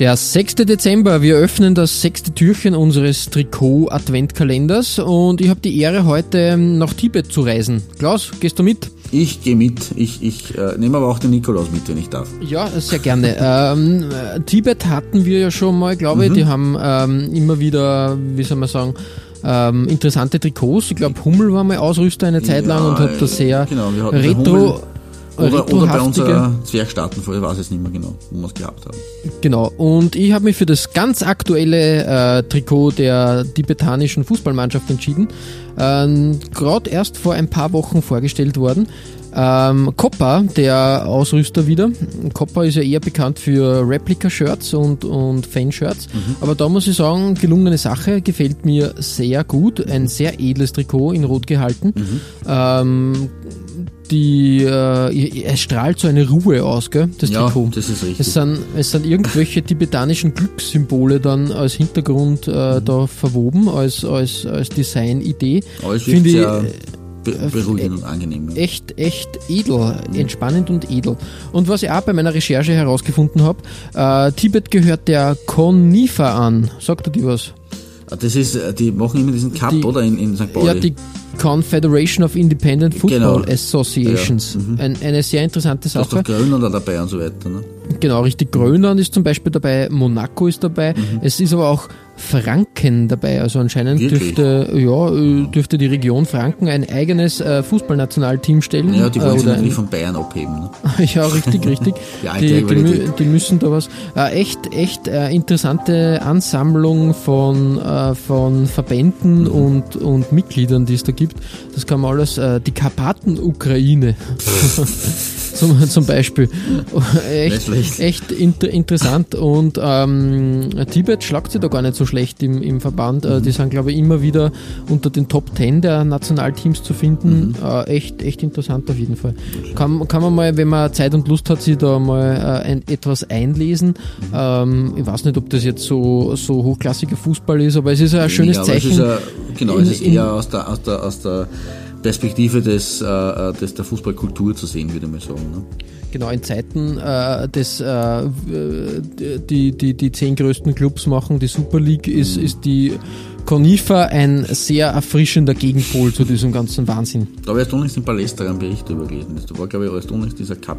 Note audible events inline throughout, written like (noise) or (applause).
Der 6. Dezember, wir öffnen das sechste Türchen unseres Trikot-Adventkalenders und ich habe die Ehre, heute nach Tibet zu reisen. Klaus, gehst du mit? Ich gehe mit. Ich, ich äh, nehme aber auch den Nikolaus mit, wenn ich darf. Ja, sehr gerne. (laughs) ähm, äh, Tibet hatten wir ja schon mal, glaube ich. Mhm. Die haben ähm, immer wieder, wie soll man sagen, ähm, interessante Trikots. Ich glaube, Hummel war mal Ausrüster eine Zeit lang und hat da sehr genau, retro, oder, oder bei unserer Zwergstaatenfolge, ich weiß es nicht mehr genau, wo wir es gehabt haben. Genau, und ich habe mich für das ganz aktuelle äh, Trikot der tibetanischen Fußballmannschaft entschieden. Ähm, Gerade erst vor ein paar Wochen vorgestellt worden. Ähm, Coppa, der Ausrüster wieder. Coppa ist ja eher bekannt für Replika-Shirts und, und Fan-Shirts. Mhm. Aber da muss ich sagen, gelungene Sache, gefällt mir sehr gut. Ein sehr edles Trikot in Rot gehalten. Mhm. Ähm, die, äh, es strahlt so eine Ruhe aus, gell, das ja, Trikot. das ist richtig. Es sind, es sind irgendwelche tibetanischen Glückssymbole dann als Hintergrund äh, mhm. da verwoben, als, als, als Designidee. Finde ich sehr äh, beruhigend und angenehm. Ja. Echt, echt edel, entspannend und edel. Und was ich auch bei meiner Recherche herausgefunden habe, äh, Tibet gehört der Konifa an. Sagt er dir was? Ah, das ist, äh, die machen immer diesen Cup, die, oder? In, in St. Pauli. Ja, die Confederation of Independent Football genau. Associations. Ja, mhm. Ein, eine sehr interessante Sache. Da ist doch Grönland dabei und so weiter. Ne? Genau, richtig. Grönland ist zum Beispiel dabei, Monaco ist dabei. Mhm. Es ist aber auch Franken dabei. Also anscheinend dürfte, ja, äh, dürfte die Region Franken ein eigenes äh, Fußballnationalteam stellen. Ja, die wollen äh, sich natürlich von Bayern abheben. Ne? (laughs) ja, richtig, richtig. (laughs) die, die, die, die, müssen da was. Äh, echt, echt äh, interessante Ansammlung von, äh, von Verbänden mhm. und, und Mitgliedern, die es da gibt. Das kann man alles, äh, die Karpaten-Ukraine. (laughs) zum, zum Beispiel. (laughs) echt, echt inter, interessant und ähm, Tibet schlagt sich da gar nicht so schlecht im, im Verband. Äh, mhm. Die sind, glaube ich, immer wieder unter den Top 10 der Nationalteams zu finden. Mhm. Äh, echt, echt interessant auf jeden Fall. Kann, kann man mal, wenn man Zeit und Lust hat, sich da mal äh, ein, etwas einlesen. Ähm, ich weiß nicht, ob das jetzt so, so hochklassiger Fußball ist, aber es ist ein schönes Zeichen. Ist, genau, in, es ist eher aus der, aus der, aus der Perspektive des, äh, äh, des, der Fußballkultur zu sehen, würde man sagen. Ne? Genau, in Zeiten äh, des, äh, die, die, die zehn größten Clubs machen, die Super League, ist, mhm. ist die Conifa ein sehr erfrischender Gegenpol zu diesem ganzen Wahnsinn. Da habe ich erst unlängst im Palästra einen Bericht darüber gelesen. Das war, glaube ich, erst unlängst dieser Cup.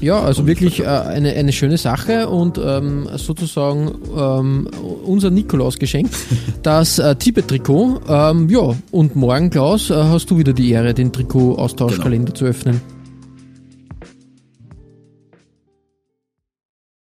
Ja, also wirklich äh, eine, eine schöne Sache und ähm, sozusagen ähm, unser Nikolaus-Geschenk, (laughs) das äh, Tibet-Trikot. Ähm, ja, und morgen, Klaus, äh, hast du wieder die Ehre, den Trikot-Austauschkalender genau. zu öffnen.